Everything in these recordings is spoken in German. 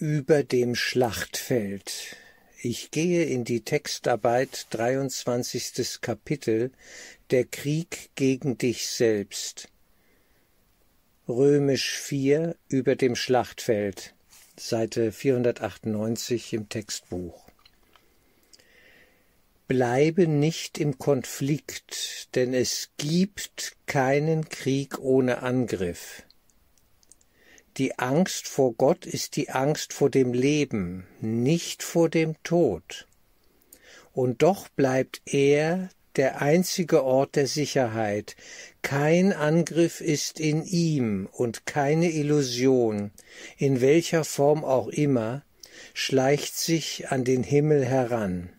über dem Schlachtfeld. Ich gehe in die Textarbeit 23. Kapitel Der Krieg gegen dich selbst. Römisch 4 über dem Schlachtfeld, Seite 498 im Textbuch. Bleibe nicht im Konflikt, denn es gibt keinen Krieg ohne Angriff. Die Angst vor Gott ist die Angst vor dem Leben, nicht vor dem Tod. Und doch bleibt er der einzige Ort der Sicherheit. Kein Angriff ist in ihm und keine Illusion, in welcher Form auch immer, schleicht sich an den Himmel heran.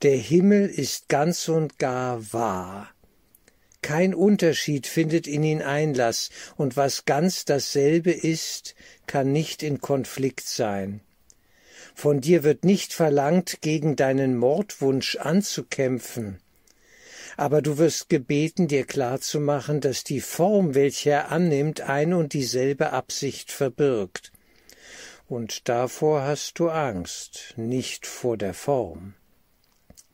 Der Himmel ist ganz und gar wahr. Kein Unterschied findet in ihn Einlass, und was ganz dasselbe ist, kann nicht in Konflikt sein. Von dir wird nicht verlangt, gegen deinen Mordwunsch anzukämpfen, aber du wirst gebeten, dir klarzumachen, dass die Form, welche er annimmt, ein und dieselbe Absicht verbirgt. Und davor hast du Angst, nicht vor der Form.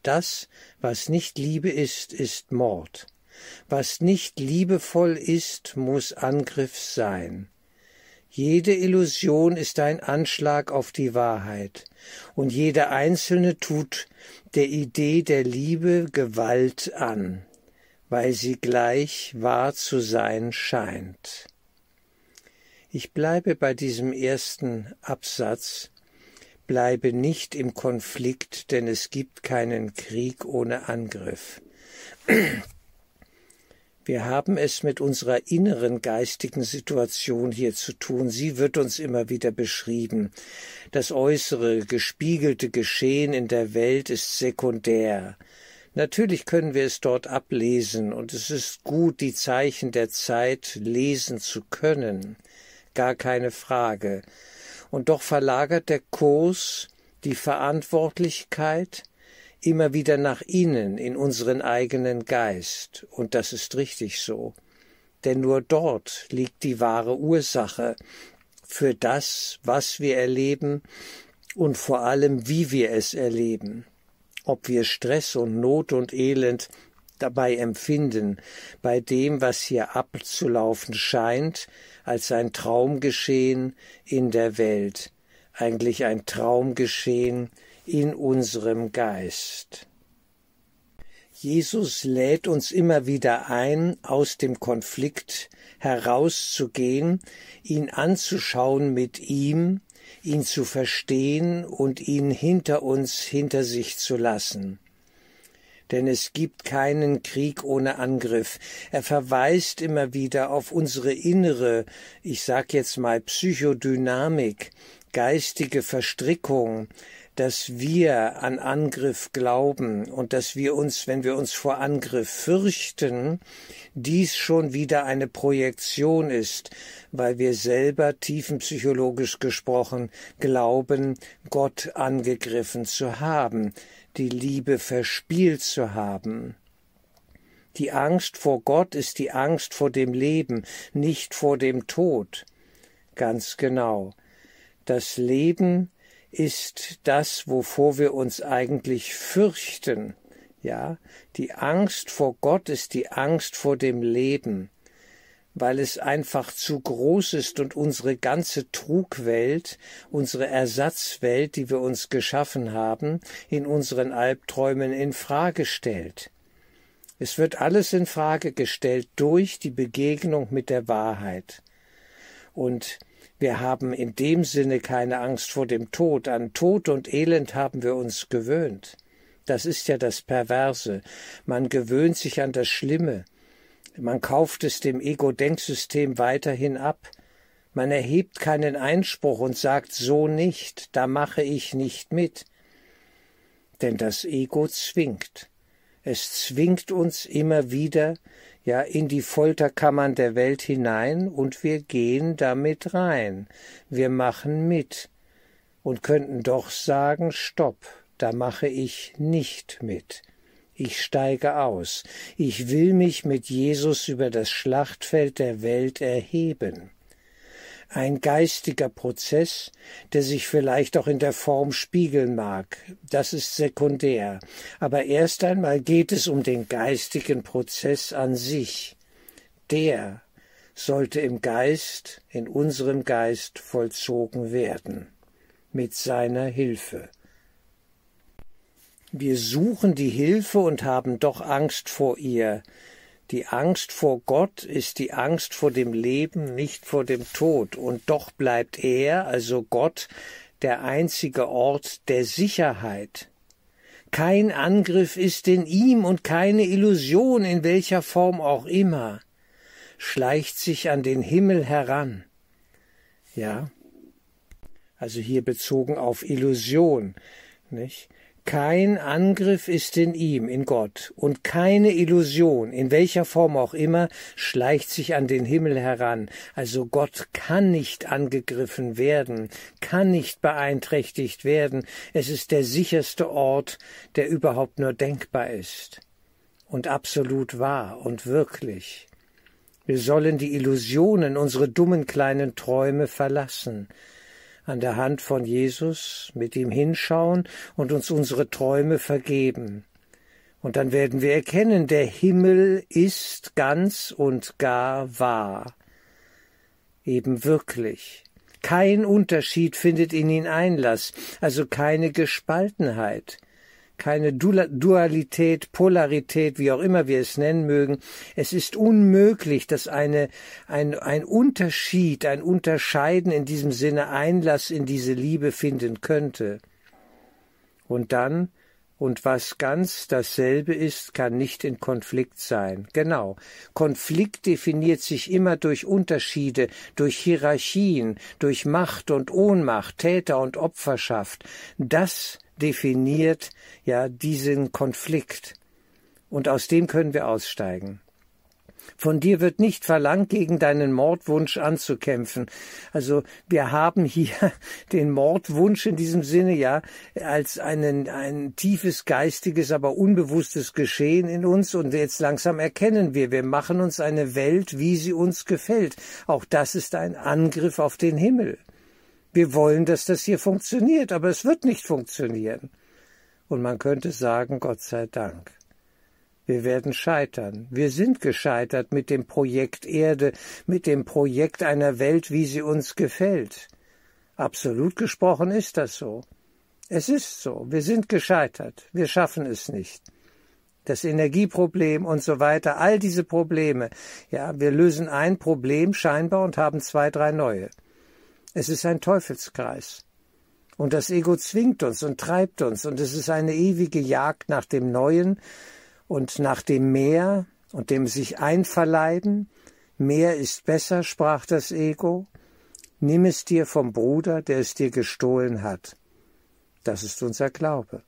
Das, was nicht Liebe ist, ist Mord. Was nicht liebevoll ist, muss Angriff sein. Jede Illusion ist ein Anschlag auf die Wahrheit, und jede einzelne tut der Idee der Liebe Gewalt an, weil sie gleich wahr zu sein scheint. Ich bleibe bei diesem ersten Absatz, bleibe nicht im Konflikt, denn es gibt keinen Krieg ohne Angriff. Wir haben es mit unserer inneren geistigen Situation hier zu tun. Sie wird uns immer wieder beschrieben. Das äußere, gespiegelte Geschehen in der Welt ist sekundär. Natürlich können wir es dort ablesen, und es ist gut, die Zeichen der Zeit lesen zu können. Gar keine Frage. Und doch verlagert der Kurs die Verantwortlichkeit immer wieder nach innen in unseren eigenen Geist, und das ist richtig so, denn nur dort liegt die wahre Ursache für das, was wir erleben und vor allem, wie wir es erleben, ob wir Stress und Not und Elend dabei empfinden, bei dem, was hier abzulaufen scheint, als ein Traumgeschehen in der Welt, eigentlich ein Traumgeschehen in unserem Geist. Jesus lädt uns immer wieder ein, aus dem Konflikt herauszugehen, ihn anzuschauen mit ihm, ihn zu verstehen und ihn hinter uns, hinter sich zu lassen. Denn es gibt keinen Krieg ohne Angriff. Er verweist immer wieder auf unsere innere, ich sag jetzt mal Psychodynamik, geistige Verstrickung, dass wir an Angriff glauben und dass wir uns, wenn wir uns vor Angriff fürchten, dies schon wieder eine Projektion ist, weil wir selber tiefenpsychologisch gesprochen glauben, Gott angegriffen zu haben, die Liebe verspielt zu haben. Die Angst vor Gott ist die Angst vor dem Leben, nicht vor dem Tod. Ganz genau. Das Leben ist das, wovor wir uns eigentlich fürchten. Ja, die Angst vor Gott ist die Angst vor dem Leben, weil es einfach zu groß ist und unsere ganze Trugwelt, unsere Ersatzwelt, die wir uns geschaffen haben, in unseren Albträumen in Frage stellt. Es wird alles in Frage gestellt durch die Begegnung mit der Wahrheit. Und wir haben in dem Sinne keine Angst vor dem Tod. An Tod und Elend haben wir uns gewöhnt. Das ist ja das Perverse. Man gewöhnt sich an das Schlimme. Man kauft es dem Ego-Denksystem weiterhin ab. Man erhebt keinen Einspruch und sagt so nicht, da mache ich nicht mit. Denn das Ego zwingt. Es zwingt uns immer wieder, ja in die Folterkammern der Welt hinein und wir gehen damit rein. Wir machen mit und könnten doch sagen Stopp, da mache ich nicht mit. Ich steige aus. Ich will mich mit Jesus über das Schlachtfeld der Welt erheben. Ein geistiger Prozess, der sich vielleicht auch in der Form spiegeln mag. Das ist sekundär. Aber erst einmal geht es um den geistigen Prozess an sich. Der sollte im Geist, in unserem Geist vollzogen werden, mit seiner Hilfe. Wir suchen die Hilfe und haben doch Angst vor ihr, die Angst vor Gott ist die Angst vor dem Leben, nicht vor dem Tod, und doch bleibt er, also Gott, der einzige Ort der Sicherheit. Kein Angriff ist in ihm und keine Illusion in welcher Form auch immer schleicht sich an den Himmel heran. Ja, also hier bezogen auf Illusion, nicht? Kein Angriff ist in ihm, in Gott, und keine Illusion, in welcher Form auch immer, schleicht sich an den Himmel heran. Also Gott kann nicht angegriffen werden, kann nicht beeinträchtigt werden. Es ist der sicherste Ort, der überhaupt nur denkbar ist. Und absolut wahr und wirklich. Wir sollen die Illusionen, unsere dummen kleinen Träume verlassen an der Hand von Jesus, mit ihm hinschauen und uns unsere Träume vergeben. Und dann werden wir erkennen, der Himmel ist ganz und gar wahr. Eben wirklich. Kein Unterschied findet in ihn Einlass, also keine Gespaltenheit keine Dualität, Polarität, wie auch immer wir es nennen mögen. Es ist unmöglich, dass eine, ein, ein Unterschied, ein Unterscheiden in diesem Sinne Einlass in diese Liebe finden könnte. Und dann, und was ganz dasselbe ist, kann nicht in Konflikt sein. Genau. Konflikt definiert sich immer durch Unterschiede, durch Hierarchien, durch Macht und Ohnmacht, Täter und Opferschaft. Das definiert ja diesen Konflikt. Und aus dem können wir aussteigen. Von dir wird nicht verlangt, gegen deinen Mordwunsch anzukämpfen. Also wir haben hier den Mordwunsch in diesem Sinne ja als einen, ein tiefes geistiges, aber unbewusstes Geschehen in uns und jetzt langsam erkennen wir, wir machen uns eine Welt, wie sie uns gefällt. Auch das ist ein Angriff auf den Himmel. Wir wollen, dass das hier funktioniert, aber es wird nicht funktionieren. Und man könnte sagen, Gott sei Dank. Wir werden scheitern. Wir sind gescheitert mit dem Projekt Erde, mit dem Projekt einer Welt, wie sie uns gefällt. Absolut gesprochen ist das so. Es ist so. Wir sind gescheitert. Wir schaffen es nicht. Das Energieproblem und so weiter, all diese Probleme. Ja, wir lösen ein Problem scheinbar und haben zwei, drei neue. Es ist ein Teufelskreis. Und das Ego zwingt uns und treibt uns, und es ist eine ewige Jagd nach dem Neuen und nach dem Mehr und dem sich einverleiben. Mehr ist besser, sprach das Ego. Nimm es dir vom Bruder, der es dir gestohlen hat. Das ist unser Glaube.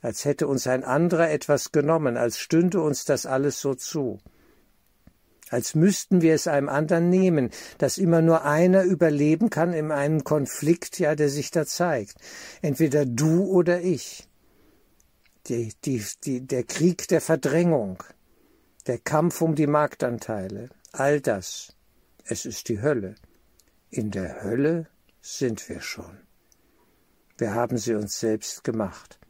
Als hätte uns ein anderer etwas genommen, als stünde uns das alles so zu als müssten wir es einem anderen nehmen, dass immer nur einer überleben kann in einem Konflikt, ja, der sich da zeigt. Entweder du oder ich. Die, die, die, der Krieg der Verdrängung, der Kampf um die Marktanteile, all das, es ist die Hölle. In der Hölle sind wir schon. Wir haben sie uns selbst gemacht.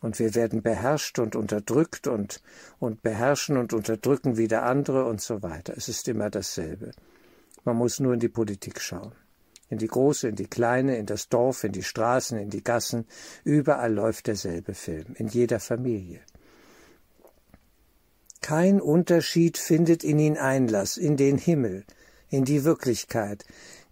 Und wir werden beherrscht und unterdrückt und, und beherrschen und unterdrücken wieder andere und so weiter. Es ist immer dasselbe. Man muss nur in die Politik schauen. In die große, in die kleine, in das Dorf, in die Straßen, in die Gassen. Überall läuft derselbe Film. In jeder Familie. Kein Unterschied findet in ihn Einlass, in den Himmel, in die Wirklichkeit,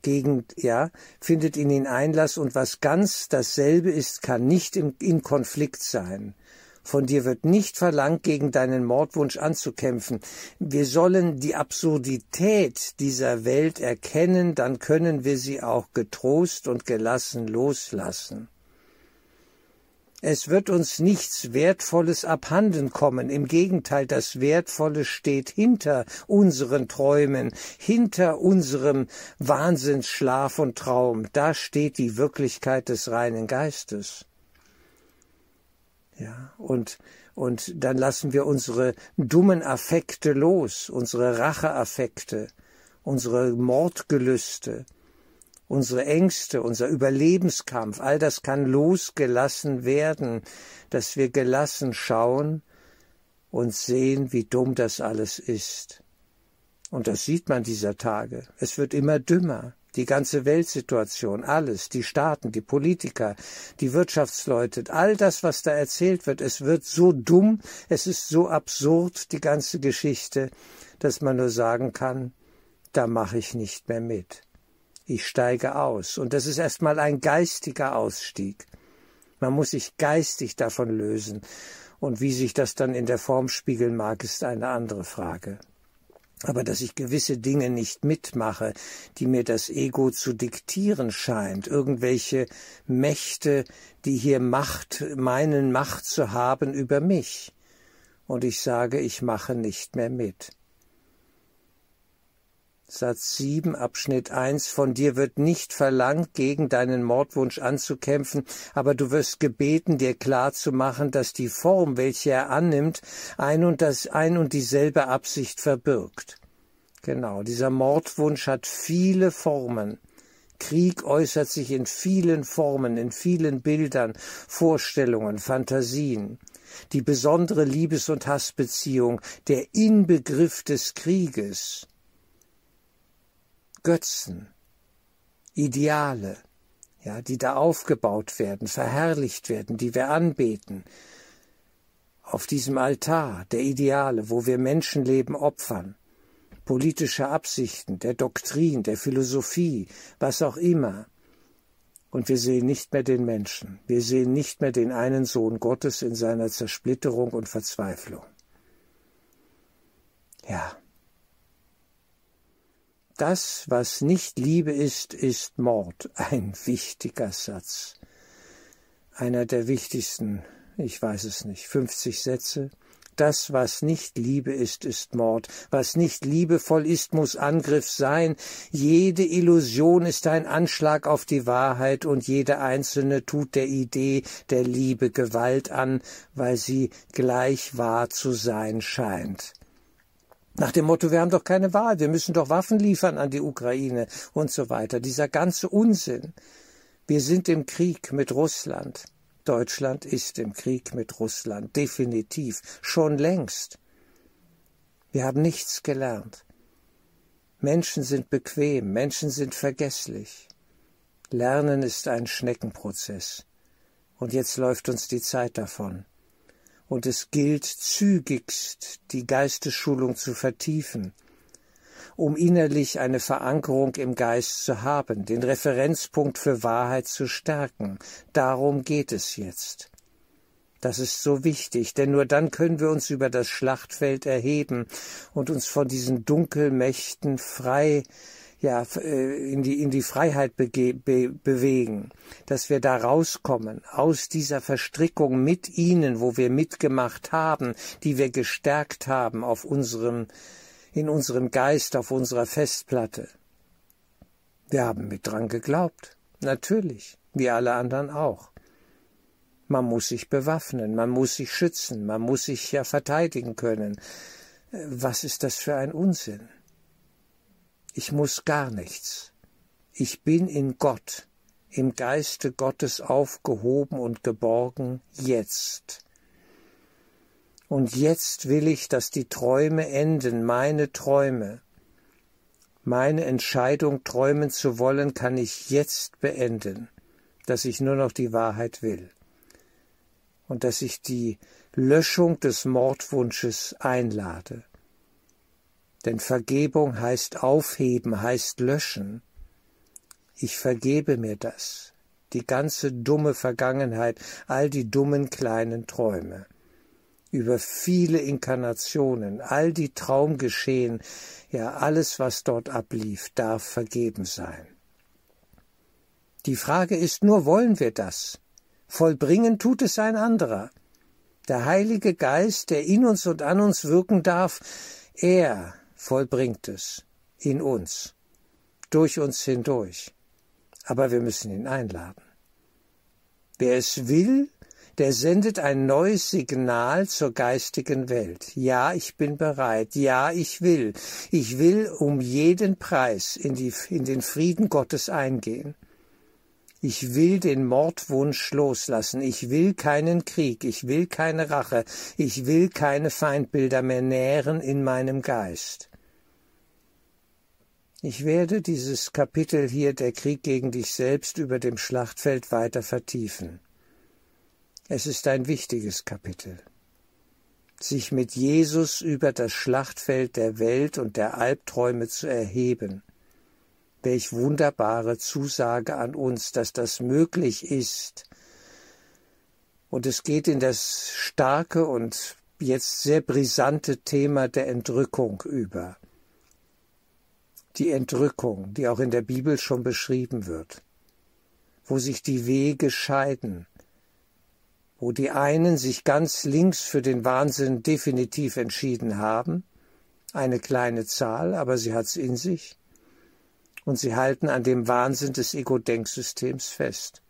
gegen, ja, findet in ihn Einlass und was ganz dasselbe ist, kann nicht im, in Konflikt sein. Von dir wird nicht verlangt, gegen deinen Mordwunsch anzukämpfen. Wir sollen die Absurdität dieser Welt erkennen, dann können wir sie auch getrost und gelassen loslassen. Es wird uns nichts Wertvolles abhanden kommen. Im Gegenteil, das Wertvolle steht hinter unseren Träumen, hinter unserem Wahnsinnsschlaf und Traum. Da steht die Wirklichkeit des reinen Geistes. Ja, und, und dann lassen wir unsere dummen Affekte los, unsere Racheaffekte, unsere Mordgelüste, unsere Ängste, unser Überlebenskampf, all das kann losgelassen werden, dass wir gelassen schauen und sehen, wie dumm das alles ist. Und das sieht man dieser Tage. Es wird immer dümmer. Die ganze Weltsituation, alles, die Staaten, die Politiker, die Wirtschaftsleute, all das, was da erzählt wird, es wird so dumm, es ist so absurd, die ganze Geschichte, dass man nur sagen kann, da mache ich nicht mehr mit. Ich steige aus. Und das ist erstmal ein geistiger Ausstieg. Man muss sich geistig davon lösen. Und wie sich das dann in der Form spiegeln mag, ist eine andere Frage. Aber dass ich gewisse Dinge nicht mitmache, die mir das Ego zu diktieren scheint, irgendwelche Mächte, die hier Macht, meinen Macht zu haben über mich. Und ich sage, ich mache nicht mehr mit. Satz 7 Abschnitt 1 Von dir wird nicht verlangt, gegen deinen Mordwunsch anzukämpfen, aber du wirst gebeten, dir klar zu machen, dass die Form, welche er annimmt, ein und, das, ein und dieselbe Absicht verbirgt. Genau, dieser Mordwunsch hat viele Formen. Krieg äußert sich in vielen Formen, in vielen Bildern, Vorstellungen, Fantasien. Die besondere Liebes- und Hassbeziehung, der Inbegriff des Krieges, Götzen, Ideale, ja, die da aufgebaut werden, verherrlicht werden, die wir anbeten. Auf diesem Altar der Ideale, wo wir Menschenleben opfern, politische Absichten, der Doktrin, der Philosophie, was auch immer. Und wir sehen nicht mehr den Menschen, wir sehen nicht mehr den einen Sohn Gottes in seiner Zersplitterung und Verzweiflung. Ja, das, was nicht Liebe ist, ist Mord. Ein wichtiger Satz. Einer der wichtigsten, ich weiß es nicht, 50 Sätze. Das, was nicht Liebe ist, ist Mord. Was nicht liebevoll ist, muss Angriff sein. Jede Illusion ist ein Anschlag auf die Wahrheit und jede einzelne tut der Idee der Liebe Gewalt an, weil sie gleich wahr zu sein scheint. Nach dem Motto, wir haben doch keine Wahl, wir müssen doch Waffen liefern an die Ukraine und so weiter. Dieser ganze Unsinn. Wir sind im Krieg mit Russland. Deutschland ist im Krieg mit Russland, definitiv, schon längst. Wir haben nichts gelernt. Menschen sind bequem, Menschen sind vergesslich. Lernen ist ein Schneckenprozess. Und jetzt läuft uns die Zeit davon und es gilt zügigst die Geistesschulung zu vertiefen, um innerlich eine Verankerung im Geist zu haben, den Referenzpunkt für Wahrheit zu stärken. Darum geht es jetzt. Das ist so wichtig, denn nur dann können wir uns über das Schlachtfeld erheben und uns von diesen Dunkelmächten frei ja, äh, in die, in die Freiheit bege, be, bewegen, dass wir da rauskommen aus dieser Verstrickung mit ihnen, wo wir mitgemacht haben, die wir gestärkt haben auf unserem, in unserem Geist, auf unserer Festplatte. Wir haben mit dran geglaubt, natürlich, wie alle anderen auch. Man muss sich bewaffnen, man muss sich schützen, man muss sich ja verteidigen können. Äh, was ist das für ein Unsinn? Ich muss gar nichts. Ich bin in Gott, im Geiste Gottes aufgehoben und geborgen jetzt. Und jetzt will ich, dass die Träume enden, meine Träume. Meine Entscheidung, träumen zu wollen, kann ich jetzt beenden, dass ich nur noch die Wahrheit will. Und dass ich die Löschung des Mordwunsches einlade. Denn Vergebung heißt aufheben, heißt löschen. Ich vergebe mir das, die ganze dumme Vergangenheit, all die dummen kleinen Träume, über viele Inkarnationen, all die Traumgeschehen, ja alles, was dort ablief, darf vergeben sein. Die Frage ist nur, wollen wir das? Vollbringen tut es ein anderer. Der Heilige Geist, der in uns und an uns wirken darf, er vollbringt es in uns, durch uns hindurch. Aber wir müssen ihn einladen. Wer es will, der sendet ein neues Signal zur geistigen Welt. Ja, ich bin bereit. Ja, ich will. Ich will um jeden Preis in, die, in den Frieden Gottes eingehen. Ich will den Mordwunsch loslassen. Ich will keinen Krieg. Ich will keine Rache. Ich will keine Feindbilder mehr nähren in meinem Geist. Ich werde dieses Kapitel hier der Krieg gegen dich selbst über dem Schlachtfeld weiter vertiefen. Es ist ein wichtiges Kapitel. Sich mit Jesus über das Schlachtfeld der Welt und der Albträume zu erheben. Welch wunderbare Zusage an uns, dass das möglich ist. Und es geht in das starke und jetzt sehr brisante Thema der Entrückung über. Die Entrückung, die auch in der Bibel schon beschrieben wird, wo sich die Wege scheiden, wo die einen sich ganz links für den Wahnsinn definitiv entschieden haben, eine kleine Zahl, aber sie hat's in sich, und sie halten an dem Wahnsinn des Ego-Denksystems fest.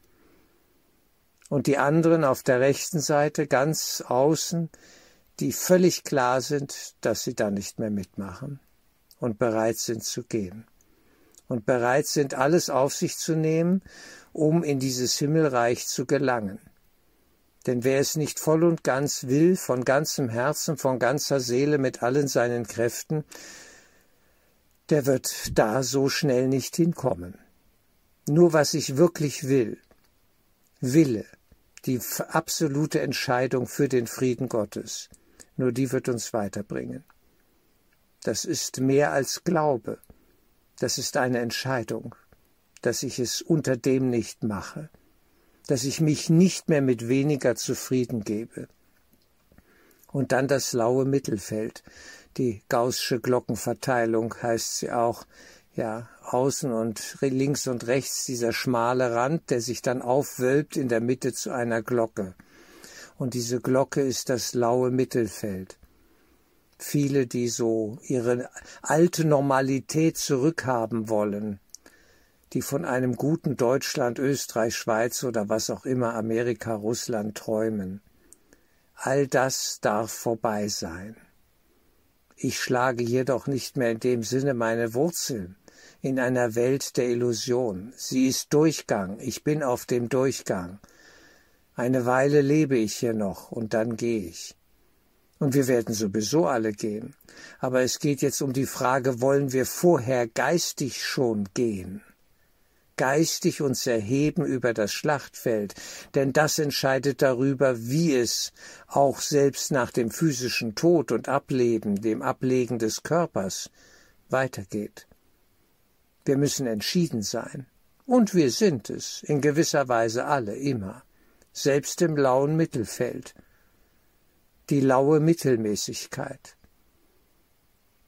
Und die anderen auf der rechten Seite ganz außen, die völlig klar sind, dass sie da nicht mehr mitmachen und bereit sind zu gehen und bereit sind, alles auf sich zu nehmen, um in dieses Himmelreich zu gelangen. Denn wer es nicht voll und ganz will, von ganzem Herzen, von ganzer Seele, mit allen seinen Kräften, der wird da so schnell nicht hinkommen. Nur was ich wirklich will, Wille, die absolute Entscheidung für den Frieden Gottes, nur die wird uns weiterbringen. Das ist mehr als Glaube, das ist eine Entscheidung, dass ich es unter dem nicht mache dass ich mich nicht mehr mit weniger zufrieden gebe. Und dann das laue Mittelfeld, die gaußsche Glockenverteilung heißt sie auch, ja, außen und links und rechts dieser schmale Rand, der sich dann aufwölbt in der Mitte zu einer Glocke. Und diese Glocke ist das laue Mittelfeld. Viele, die so ihre alte Normalität zurückhaben wollen, die von einem guten Deutschland, Österreich, Schweiz oder was auch immer Amerika, Russland träumen. All das darf vorbei sein. Ich schlage jedoch nicht mehr in dem Sinne meine Wurzeln in einer Welt der Illusion. Sie ist Durchgang, ich bin auf dem Durchgang. Eine Weile lebe ich hier noch und dann gehe ich. Und wir werden sowieso alle gehen. Aber es geht jetzt um die Frage, wollen wir vorher geistig schon gehen? geistig uns erheben über das Schlachtfeld, denn das entscheidet darüber, wie es auch selbst nach dem physischen Tod und Ableben, dem Ablegen des Körpers, weitergeht. Wir müssen entschieden sein. Und wir sind es, in gewisser Weise alle, immer, selbst im lauen Mittelfeld. Die laue Mittelmäßigkeit.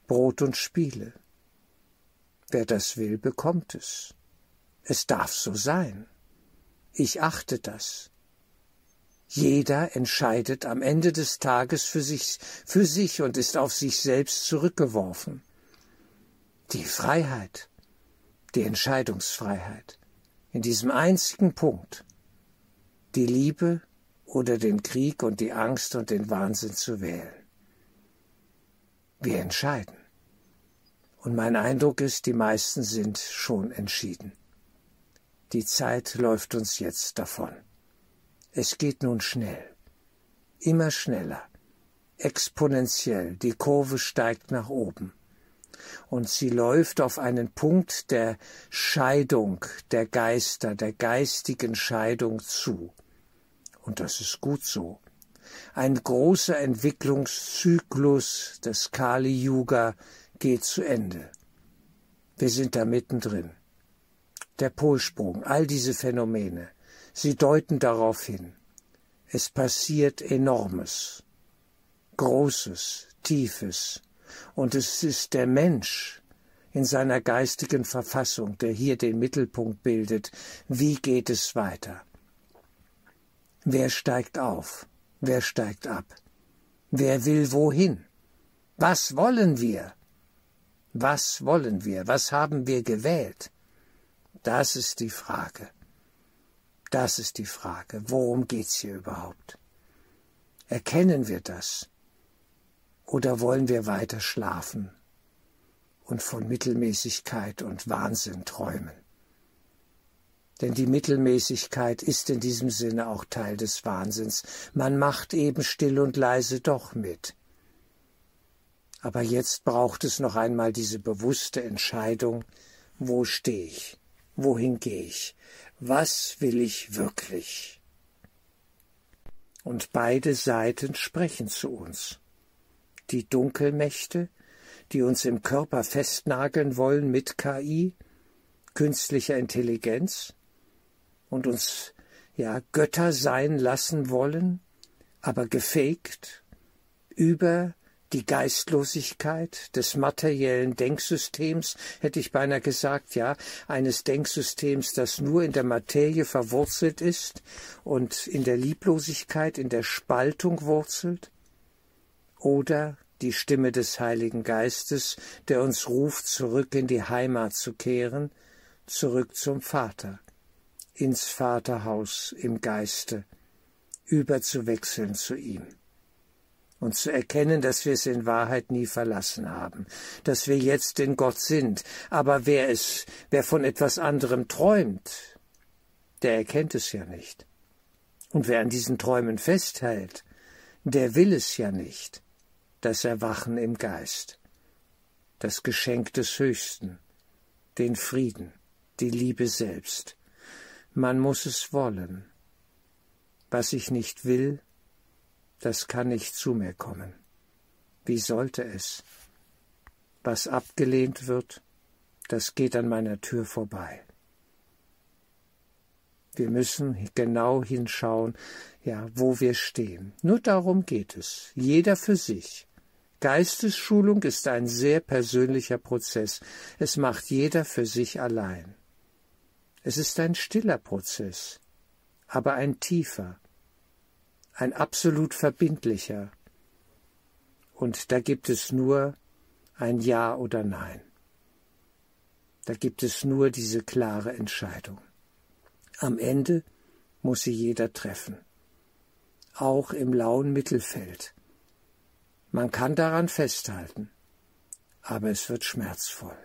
Brot und Spiele. Wer das will, bekommt es. Es darf so sein. Ich achte das. Jeder entscheidet am Ende des Tages für sich, für sich und ist auf sich selbst zurückgeworfen. Die Freiheit, die Entscheidungsfreiheit, in diesem einzigen Punkt, die Liebe oder den Krieg und die Angst und den Wahnsinn zu wählen. Wir entscheiden. Und mein Eindruck ist, die meisten sind schon entschieden. Die Zeit läuft uns jetzt davon. Es geht nun schnell, immer schneller, exponentiell, die Kurve steigt nach oben. Und sie läuft auf einen Punkt der Scheidung der Geister, der geistigen Scheidung zu. Und das ist gut so. Ein großer Entwicklungszyklus des Kali Yuga geht zu Ende. Wir sind da mittendrin der Polsprung, all diese Phänomene, sie deuten darauf hin. Es passiert Enormes, Großes, Tiefes, und es ist der Mensch in seiner geistigen Verfassung, der hier den Mittelpunkt bildet. Wie geht es weiter? Wer steigt auf? Wer steigt ab? Wer will wohin? Was wollen wir? Was wollen wir? Was haben wir gewählt? Das ist die Frage. Das ist die Frage. Worum geht's hier überhaupt? Erkennen wir das? Oder wollen wir weiter schlafen und von Mittelmäßigkeit und Wahnsinn träumen? Denn die Mittelmäßigkeit ist in diesem Sinne auch Teil des Wahnsinns. Man macht eben still und leise doch mit. Aber jetzt braucht es noch einmal diese bewusste Entscheidung, wo stehe ich, wohin gehe ich, was will ich wirklich? Und beide Seiten sprechen zu uns. Die Dunkelmächte, die uns im Körper festnageln wollen mit KI, künstlicher Intelligenz, und uns ja Götter sein lassen wollen, aber gefegt über die Geistlosigkeit des materiellen Denksystems, hätte ich beinahe gesagt, ja, eines Denksystems, das nur in der Materie verwurzelt ist und in der Lieblosigkeit, in der Spaltung wurzelt, oder die Stimme des Heiligen Geistes, der uns ruft, zurück in die Heimat zu kehren, zurück zum Vater, ins Vaterhaus im Geiste, überzuwechseln zu ihm und zu erkennen, dass wir es in Wahrheit nie verlassen haben, dass wir jetzt in Gott sind. Aber wer es, wer von etwas anderem träumt, der erkennt es ja nicht. Und wer an diesen Träumen festhält, der will es ja nicht, das Erwachen im Geist, das Geschenk des Höchsten, den Frieden, die Liebe selbst. Man muss es wollen. Was ich nicht will, das kann nicht zu mir kommen. Wie sollte es? Was abgelehnt wird, das geht an meiner Tür vorbei. Wir müssen genau hinschauen, ja, wo wir stehen. Nur darum geht es. Jeder für sich. Geistesschulung ist ein sehr persönlicher Prozess. Es macht jeder für sich allein. Es ist ein stiller Prozess, aber ein tiefer, ein absolut verbindlicher. Und da gibt es nur ein Ja oder Nein. Da gibt es nur diese klare Entscheidung. Am Ende muss sie jeder treffen. Auch im lauen Mittelfeld. Man kann daran festhalten, aber es wird schmerzvoll.